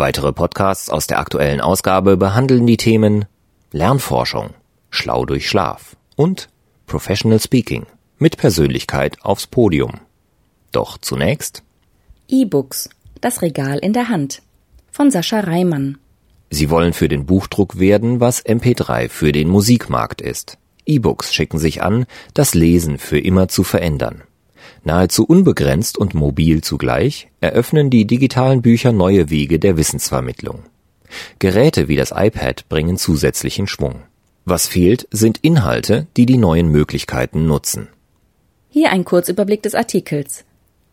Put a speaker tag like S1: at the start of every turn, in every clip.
S1: Weitere Podcasts aus der aktuellen Ausgabe behandeln die Themen Lernforschung, Schlau durch Schlaf und Professional Speaking mit Persönlichkeit aufs Podium. Doch zunächst
S2: E-Books, das Regal in der Hand von Sascha Reimann.
S1: Sie wollen für den Buchdruck werden, was MP3 für den Musikmarkt ist. E-Books schicken sich an, das Lesen für immer zu verändern. Nahezu unbegrenzt und mobil zugleich eröffnen die digitalen Bücher neue Wege der Wissensvermittlung. Geräte wie das iPad bringen zusätzlichen Schwung. Was fehlt, sind Inhalte, die die neuen Möglichkeiten nutzen.
S2: Hier ein Kurzüberblick des Artikels.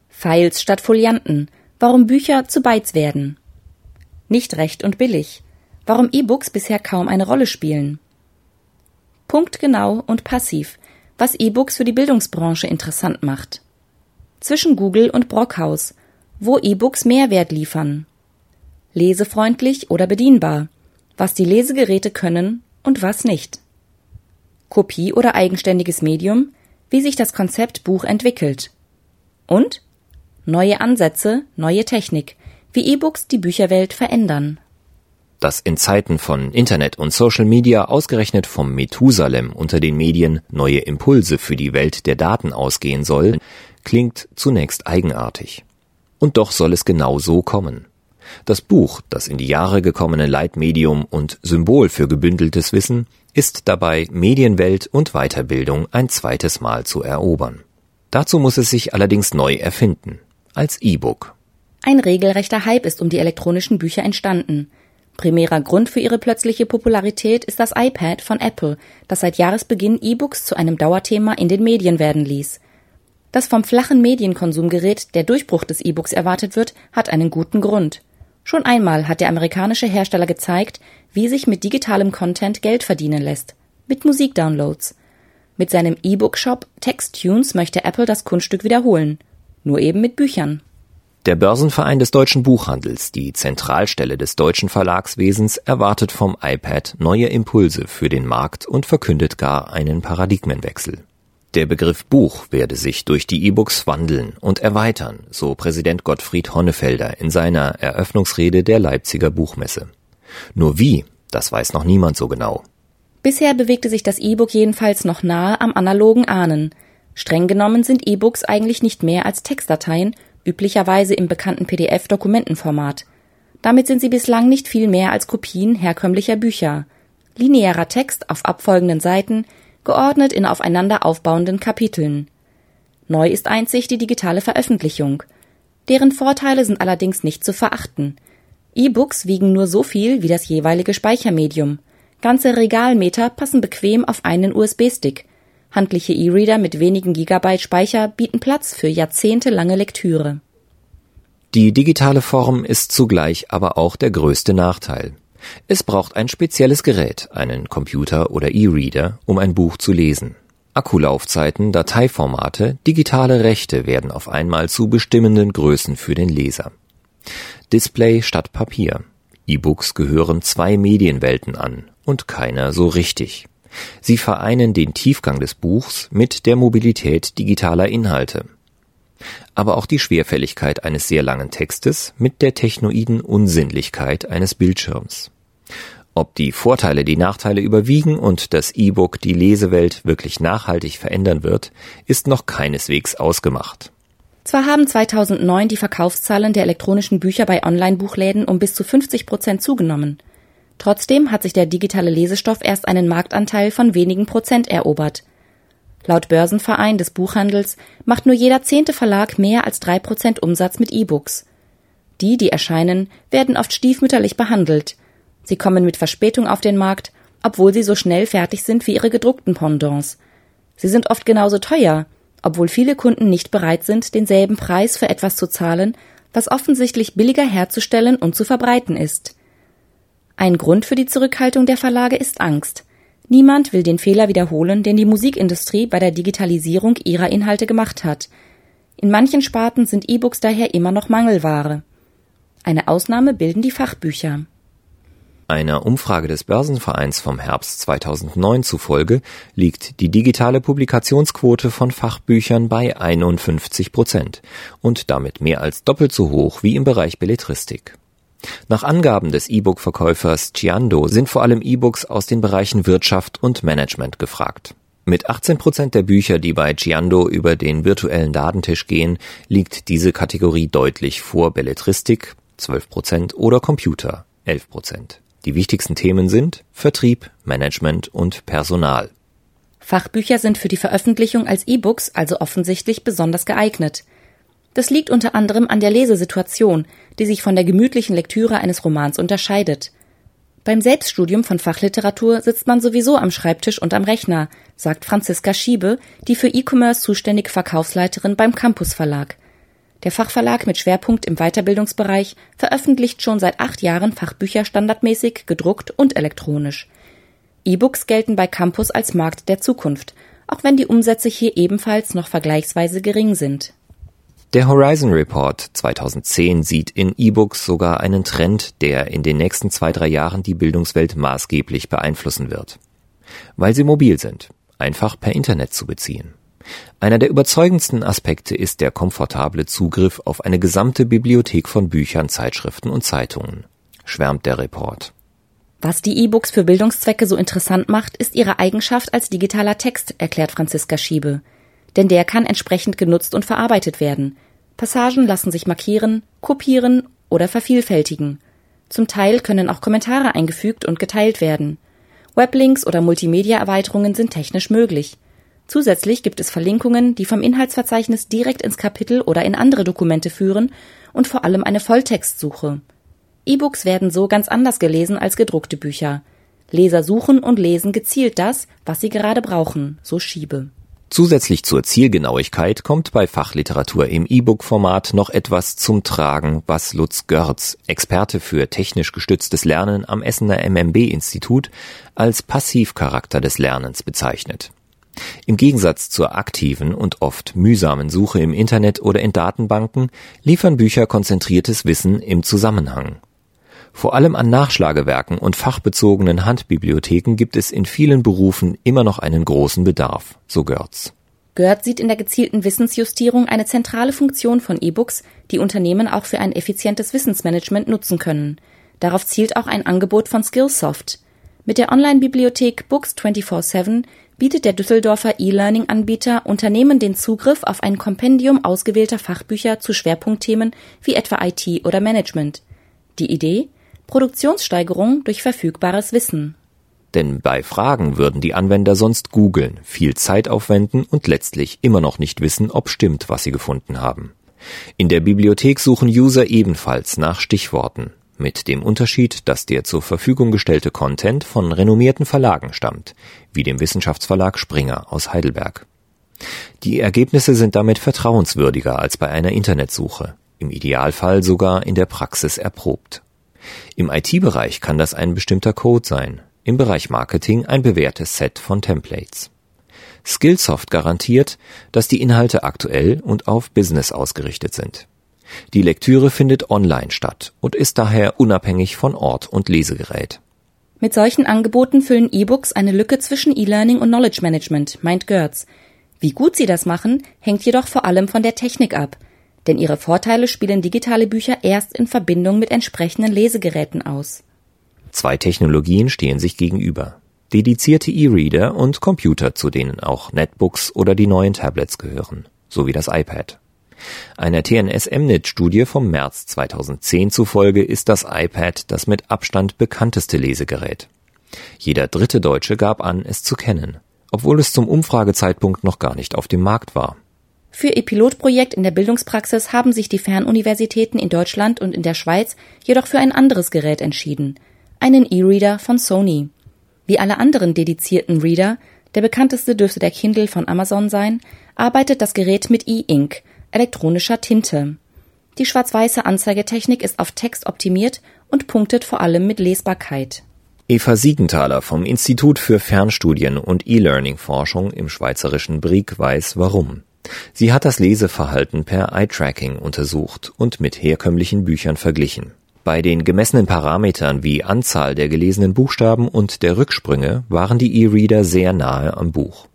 S2: Files statt Folianten. Warum Bücher zu Bytes werden. Nicht recht und billig. Warum E-Books bisher kaum eine Rolle spielen. Punktgenau und passiv. Was E-Books für die Bildungsbranche interessant macht zwischen Google und Brockhaus, wo E-Books Mehrwert liefern. Lesefreundlich oder bedienbar, was die Lesegeräte können und was nicht. Kopie oder eigenständiges Medium, wie sich das Konzept Buch entwickelt. Und neue Ansätze, neue Technik, wie E-Books die Bücherwelt verändern.
S1: Dass in Zeiten von Internet und Social Media ausgerechnet vom Methusalem unter den Medien neue Impulse für die Welt der Daten ausgehen soll, klingt zunächst eigenartig. Und doch soll es genau so kommen. Das Buch, das in die Jahre gekommene Leitmedium und Symbol für gebündeltes Wissen, ist dabei, Medienwelt und Weiterbildung ein zweites Mal zu erobern. Dazu muss es sich allerdings neu erfinden, als E-Book.
S2: Ein regelrechter Hype ist um die elektronischen Bücher entstanden. Primärer Grund für ihre plötzliche Popularität ist das iPad von Apple, das seit Jahresbeginn E-Books zu einem Dauerthema in den Medien werden ließ. Das vom flachen Medienkonsumgerät der Durchbruch des E-Books erwartet wird, hat einen guten Grund. Schon einmal hat der amerikanische Hersteller gezeigt, wie sich mit digitalem Content Geld verdienen lässt. Mit Musikdownloads. Mit seinem E-Book-Shop Textunes möchte Apple das Kunststück wiederholen. Nur eben mit Büchern.
S1: Der Börsenverein des deutschen Buchhandels, die Zentralstelle des deutschen Verlagswesens, erwartet vom iPad neue Impulse für den Markt und verkündet gar einen Paradigmenwechsel. Der Begriff Buch werde sich durch die E-Books wandeln und erweitern, so Präsident Gottfried Honnefelder in seiner Eröffnungsrede der Leipziger Buchmesse. Nur wie, das weiß noch niemand so genau.
S2: Bisher bewegte sich das E-Book jedenfalls noch nahe am analogen Ahnen. Streng genommen sind E-Books eigentlich nicht mehr als Textdateien, üblicherweise im bekannten PDF-Dokumentenformat. Damit sind sie bislang nicht viel mehr als Kopien herkömmlicher Bücher. Linearer Text auf abfolgenden Seiten, geordnet in aufeinander aufbauenden Kapiteln. Neu ist einzig die digitale Veröffentlichung. Deren Vorteile sind allerdings nicht zu verachten. E-Books wiegen nur so viel wie das jeweilige Speichermedium. Ganze Regalmeter passen bequem auf einen USB-Stick. Handliche E-Reader mit wenigen Gigabyte Speicher bieten Platz für jahrzehntelange Lektüre.
S1: Die digitale Form ist zugleich aber auch der größte Nachteil. Es braucht ein spezielles Gerät, einen Computer oder E-Reader, um ein Buch zu lesen. Akkulaufzeiten, Dateiformate, digitale Rechte werden auf einmal zu bestimmenden Größen für den Leser. Display statt Papier. E-Books gehören zwei Medienwelten an und keiner so richtig. Sie vereinen den Tiefgang des Buchs mit der Mobilität digitaler Inhalte. Aber auch die Schwerfälligkeit eines sehr langen Textes mit der technoiden Unsinnlichkeit eines Bildschirms. Ob die Vorteile die Nachteile überwiegen und das E-Book die Lesewelt wirklich nachhaltig verändern wird, ist noch keineswegs ausgemacht.
S2: Zwar haben 2009 die Verkaufszahlen der elektronischen Bücher bei Online-Buchläden um bis zu 50 Prozent zugenommen. Trotzdem hat sich der digitale Lesestoff erst einen Marktanteil von wenigen Prozent erobert. Laut Börsenverein des Buchhandels macht nur jeder zehnte Verlag mehr als drei Prozent Umsatz mit E-Books. Die, die erscheinen, werden oft stiefmütterlich behandelt – Sie kommen mit Verspätung auf den Markt, obwohl sie so schnell fertig sind wie ihre gedruckten Pendants. Sie sind oft genauso teuer, obwohl viele Kunden nicht bereit sind, denselben Preis für etwas zu zahlen, was offensichtlich billiger herzustellen und zu verbreiten ist. Ein Grund für die Zurückhaltung der Verlage ist Angst. Niemand will den Fehler wiederholen, den die Musikindustrie bei der Digitalisierung ihrer Inhalte gemacht hat. In manchen Sparten sind E-Books daher immer noch Mangelware. Eine Ausnahme bilden die Fachbücher.
S1: Einer Umfrage des Börsenvereins vom Herbst 2009 zufolge liegt die digitale Publikationsquote von Fachbüchern bei 51 Prozent und damit mehr als doppelt so hoch wie im Bereich Belletristik. Nach Angaben des E-Book-Verkäufers Ciando sind vor allem E-Books aus den Bereichen Wirtschaft und Management gefragt. Mit 18 Prozent der Bücher, die bei Ciando über den virtuellen Ladentisch gehen, liegt diese Kategorie deutlich vor Belletristik 12 Prozent oder Computer 11 Prozent. Die wichtigsten Themen sind Vertrieb, Management und Personal.
S2: Fachbücher sind für die Veröffentlichung als E-Books also offensichtlich besonders geeignet. Das liegt unter anderem an der Lesesituation, die sich von der gemütlichen Lektüre eines Romans unterscheidet. Beim Selbststudium von Fachliteratur sitzt man sowieso am Schreibtisch und am Rechner, sagt Franziska Schiebe, die für E-Commerce zuständige Verkaufsleiterin beim Campus Verlag. Der Fachverlag mit Schwerpunkt im Weiterbildungsbereich veröffentlicht schon seit acht Jahren Fachbücher standardmäßig, gedruckt und elektronisch. E-Books gelten bei Campus als Markt der Zukunft, auch wenn die Umsätze hier ebenfalls noch vergleichsweise gering sind.
S1: Der Horizon Report 2010 sieht in E-Books sogar einen Trend, der in den nächsten zwei, drei Jahren die Bildungswelt maßgeblich beeinflussen wird. Weil sie mobil sind, einfach per Internet zu beziehen. Einer der überzeugendsten Aspekte ist der komfortable Zugriff auf eine gesamte Bibliothek von Büchern, Zeitschriften und Zeitungen, schwärmt der Report.
S2: Was die E-Books für Bildungszwecke so interessant macht, ist ihre Eigenschaft als digitaler Text, erklärt Franziska Schiebe. Denn der kann entsprechend genutzt und verarbeitet werden. Passagen lassen sich markieren, kopieren oder vervielfältigen. Zum Teil können auch Kommentare eingefügt und geteilt werden. Weblinks oder Multimedia-Erweiterungen sind technisch möglich. Zusätzlich gibt es Verlinkungen, die vom Inhaltsverzeichnis direkt ins Kapitel oder in andere Dokumente führen und vor allem eine Volltextsuche. E-Books werden so ganz anders gelesen als gedruckte Bücher. Leser suchen und lesen gezielt das, was sie gerade brauchen, so Schiebe.
S1: Zusätzlich zur Zielgenauigkeit kommt bei Fachliteratur im E-Book-Format noch etwas zum Tragen, was Lutz Görz, Experte für technisch gestütztes Lernen am Essener MMB-Institut, als Passivcharakter des Lernens bezeichnet. Im Gegensatz zur aktiven und oft mühsamen Suche im Internet oder in Datenbanken liefern Bücher konzentriertes Wissen im Zusammenhang. Vor allem an Nachschlagewerken und fachbezogenen Handbibliotheken gibt es in vielen Berufen immer noch einen großen Bedarf, so Görz.
S2: Görz sieht in der gezielten Wissensjustierung eine zentrale Funktion von E-Books, die Unternehmen auch für ein effizientes Wissensmanagement nutzen können. Darauf zielt auch ein Angebot von Skillsoft. Mit der Online-Bibliothek Books 24/7 bietet der Düsseldorfer E-Learning-Anbieter Unternehmen den Zugriff auf ein Kompendium ausgewählter Fachbücher zu Schwerpunktthemen wie etwa IT oder Management. Die Idee? Produktionssteigerung durch verfügbares Wissen.
S1: Denn bei Fragen würden die Anwender sonst googeln, viel Zeit aufwenden und letztlich immer noch nicht wissen, ob stimmt, was sie gefunden haben. In der Bibliothek suchen User ebenfalls nach Stichworten mit dem Unterschied, dass der zur Verfügung gestellte Content von renommierten Verlagen stammt, wie dem Wissenschaftsverlag Springer aus Heidelberg. Die Ergebnisse sind damit vertrauenswürdiger als bei einer Internetsuche, im Idealfall sogar in der Praxis erprobt. Im IT-Bereich kann das ein bestimmter Code sein, im Bereich Marketing ein bewährtes Set von Templates. Skillsoft garantiert, dass die Inhalte aktuell und auf Business ausgerichtet sind. Die Lektüre findet online statt und ist daher unabhängig von Ort und Lesegerät.
S2: Mit solchen Angeboten füllen E-Books eine Lücke zwischen E-Learning und Knowledge Management, meint Görz. Wie gut sie das machen, hängt jedoch vor allem von der Technik ab. Denn ihre Vorteile spielen digitale Bücher erst in Verbindung mit entsprechenden Lesegeräten aus.
S1: Zwei Technologien stehen sich gegenüber. Dedizierte E-Reader und Computer, zu denen auch Netbooks oder die neuen Tablets gehören, sowie das iPad. Einer TNS-MNIT-Studie vom März 2010 zufolge ist das iPad das mit Abstand bekannteste Lesegerät. Jeder dritte Deutsche gab an, es zu kennen, obwohl es zum Umfragezeitpunkt noch gar nicht auf dem Markt war.
S2: Für ihr Pilotprojekt in der Bildungspraxis haben sich die Fernuniversitäten in Deutschland und in der Schweiz jedoch für ein anderes Gerät entschieden, einen E-Reader von Sony. Wie alle anderen dedizierten Reader, der bekannteste dürfte der Kindle von Amazon sein, arbeitet das Gerät mit E-Ink, elektronischer Tinte. Die schwarz-weiße Anzeigetechnik ist auf Text optimiert und punktet vor allem mit Lesbarkeit.
S1: Eva Siegenthaler vom Institut für Fernstudien und E-Learning-Forschung im schweizerischen Brieg weiß warum. Sie hat das Leseverhalten per Eye-Tracking untersucht und mit herkömmlichen Büchern verglichen. Bei den gemessenen Parametern wie Anzahl der gelesenen Buchstaben und der Rücksprünge waren die E-Reader sehr nahe am Buch.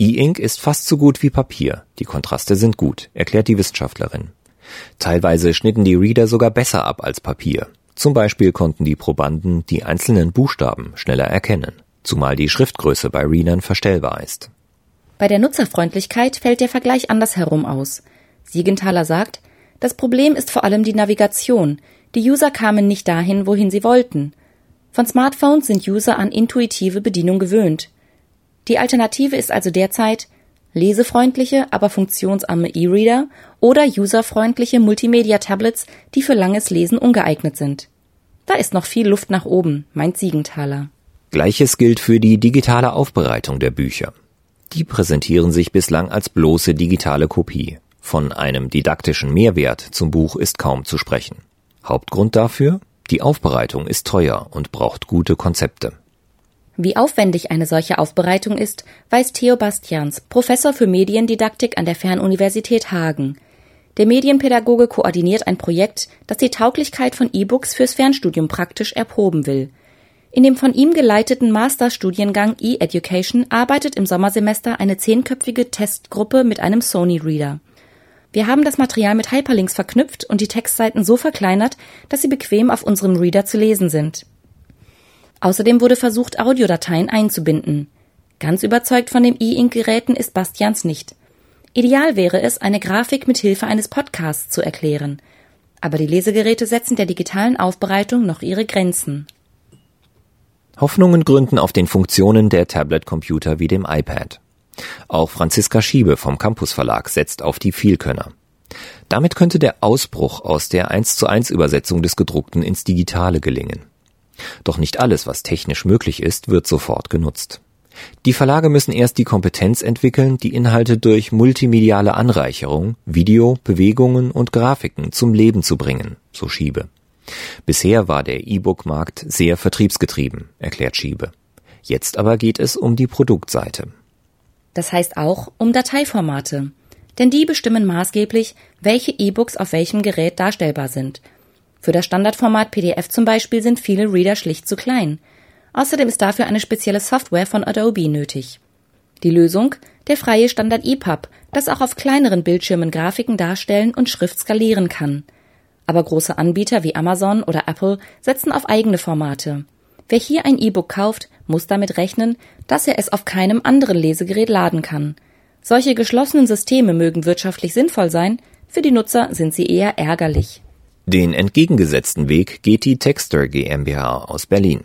S1: E-Ink ist fast so gut wie Papier. Die Kontraste sind gut, erklärt die Wissenschaftlerin. Teilweise schnitten die Reader sogar besser ab als Papier. Zum Beispiel konnten die Probanden die einzelnen Buchstaben schneller erkennen, zumal die Schriftgröße bei Readern verstellbar ist.
S2: Bei der Nutzerfreundlichkeit fällt der Vergleich andersherum aus. Siegenthaler sagt, das Problem ist vor allem die Navigation. Die User kamen nicht dahin, wohin sie wollten. Von Smartphones sind User an intuitive Bedienung gewöhnt. Die Alternative ist also derzeit lesefreundliche, aber funktionsarme E-Reader oder userfreundliche Multimedia-Tablets, die für langes Lesen ungeeignet sind. Da ist noch viel Luft nach oben, meint Siegenthaler.
S1: Gleiches gilt für die digitale Aufbereitung der Bücher. Die präsentieren sich bislang als bloße digitale Kopie. Von einem didaktischen Mehrwert zum Buch ist kaum zu sprechen. Hauptgrund dafür? Die Aufbereitung ist teuer und braucht gute Konzepte.
S2: Wie aufwendig eine solche Aufbereitung ist, weiß Theo Bastians, Professor für Mediendidaktik an der Fernuniversität Hagen. Der Medienpädagoge koordiniert ein Projekt, das die Tauglichkeit von E-Books fürs Fernstudium praktisch erproben will. In dem von ihm geleiteten Masterstudiengang E-Education arbeitet im Sommersemester eine zehnköpfige Testgruppe mit einem Sony-Reader. Wir haben das Material mit Hyperlinks verknüpft und die Textseiten so verkleinert, dass sie bequem auf unserem Reader zu lesen sind. Außerdem wurde versucht, Audiodateien einzubinden. Ganz überzeugt von dem E-Ink-Geräten ist Bastians nicht. Ideal wäre es, eine Grafik mit Hilfe eines Podcasts zu erklären. Aber die Lesegeräte setzen der digitalen Aufbereitung noch ihre Grenzen.
S1: Hoffnungen gründen auf den Funktionen der Tablet-Computer wie dem iPad. Auch Franziska Schiebe vom Campus Verlag setzt auf die Vielkönner. Damit könnte der Ausbruch aus der 1 zu 1 Übersetzung des Gedruckten ins Digitale gelingen. Doch nicht alles, was technisch möglich ist, wird sofort genutzt. Die Verlage müssen erst die Kompetenz entwickeln, die Inhalte durch multimediale Anreicherung, Video, Bewegungen und Grafiken zum Leben zu bringen, so Schiebe. Bisher war der E-Book-Markt sehr vertriebsgetrieben, erklärt Schiebe. Jetzt aber geht es um die Produktseite.
S2: Das heißt auch um Dateiformate. Denn die bestimmen maßgeblich, welche E-Books auf welchem Gerät darstellbar sind für das Standardformat PDF zum Beispiel sind viele Reader schlicht zu klein. Außerdem ist dafür eine spezielle Software von Adobe nötig. Die Lösung? Der freie Standard EPUB, das auch auf kleineren Bildschirmen Grafiken darstellen und Schrift skalieren kann. Aber große Anbieter wie Amazon oder Apple setzen auf eigene Formate. Wer hier ein E-Book kauft, muss damit rechnen, dass er es auf keinem anderen Lesegerät laden kann. Solche geschlossenen Systeme mögen wirtschaftlich sinnvoll sein, für die Nutzer sind sie eher ärgerlich.
S1: Den entgegengesetzten Weg geht die Texter GmbH aus Berlin.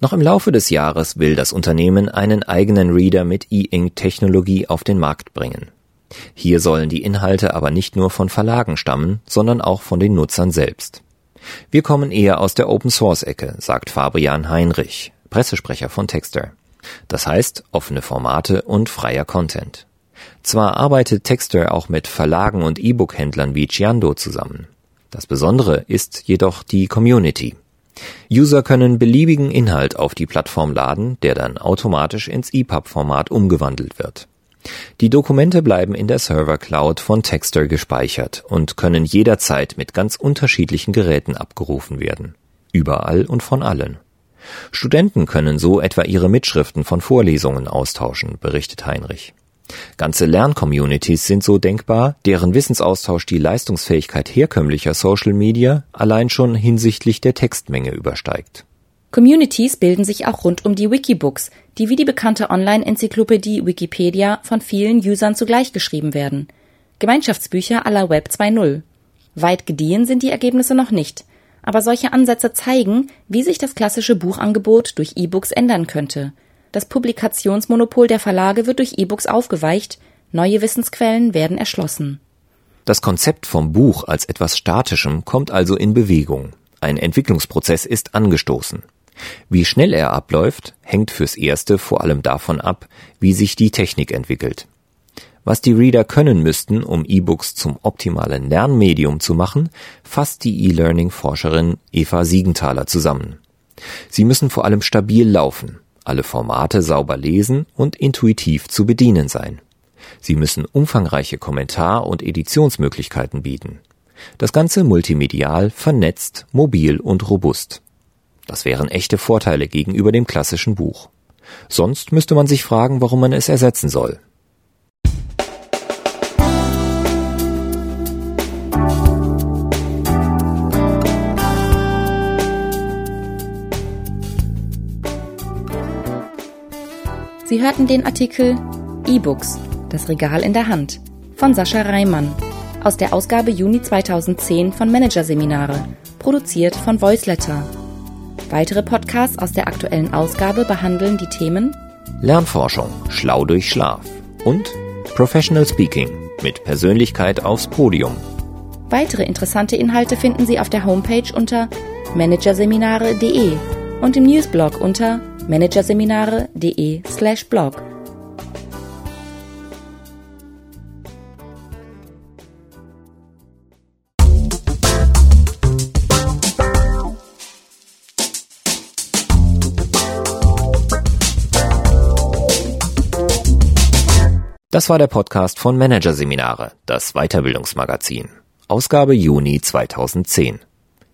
S1: Noch im Laufe des Jahres will das Unternehmen einen eigenen Reader mit E-Ink-Technologie auf den Markt bringen. Hier sollen die Inhalte aber nicht nur von Verlagen stammen, sondern auch von den Nutzern selbst. Wir kommen eher aus der Open-Source-Ecke, sagt Fabian Heinrich, Pressesprecher von Texter. Das heißt offene Formate und freier Content. Zwar arbeitet Texter auch mit Verlagen und E-Book-Händlern wie Chiando zusammen. Das Besondere ist jedoch die Community. User können beliebigen Inhalt auf die Plattform laden, der dann automatisch ins EPUB-Format umgewandelt wird. Die Dokumente bleiben in der Server-Cloud von Texter gespeichert und können jederzeit mit ganz unterschiedlichen Geräten abgerufen werden. Überall und von allen. Studenten können so etwa ihre Mitschriften von Vorlesungen austauschen, berichtet Heinrich. Ganze Lerncommunities sind so denkbar, deren Wissensaustausch die Leistungsfähigkeit herkömmlicher Social Media allein schon hinsichtlich der Textmenge übersteigt.
S2: Communities bilden sich auch rund um die Wikibooks, die wie die bekannte Online-Enzyklopädie Wikipedia von vielen Usern zugleich geschrieben werden. Gemeinschaftsbücher aller Web 2.0. Weit gediehen sind die Ergebnisse noch nicht, aber solche Ansätze zeigen, wie sich das klassische Buchangebot durch E-Books ändern könnte – das Publikationsmonopol der Verlage wird durch E-Books aufgeweicht, neue Wissensquellen werden erschlossen.
S1: Das Konzept vom Buch als etwas Statischem kommt also in Bewegung. Ein Entwicklungsprozess ist angestoßen. Wie schnell er abläuft, hängt fürs Erste vor allem davon ab, wie sich die Technik entwickelt. Was die Reader können müssten, um E-Books zum optimalen Lernmedium zu machen, fasst die E-Learning-Forscherin Eva Siegenthaler zusammen. Sie müssen vor allem stabil laufen, alle Formate sauber lesen und intuitiv zu bedienen sein. Sie müssen umfangreiche Kommentar- und Editionsmöglichkeiten bieten. Das Ganze multimedial, vernetzt, mobil und robust. Das wären echte Vorteile gegenüber dem klassischen Buch. Sonst müsste man sich fragen, warum man es ersetzen soll.
S2: Sie hörten den Artikel E-Books, das Regal in der Hand von Sascha Reimann aus der Ausgabe Juni 2010 von Managerseminare, produziert von Voiceletter. Weitere Podcasts aus der aktuellen Ausgabe behandeln die Themen
S1: Lernforschung, schlau durch Schlaf und Professional Speaking mit Persönlichkeit aufs Podium.
S2: Weitere interessante Inhalte finden Sie auf der Homepage unter managerseminare.de und im Newsblog unter managerseminare.de/blog.
S1: Das war der Podcast von Managerseminare, das Weiterbildungsmagazin. Ausgabe Juni 2010.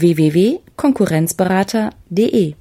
S2: www.konkurrenzberater.de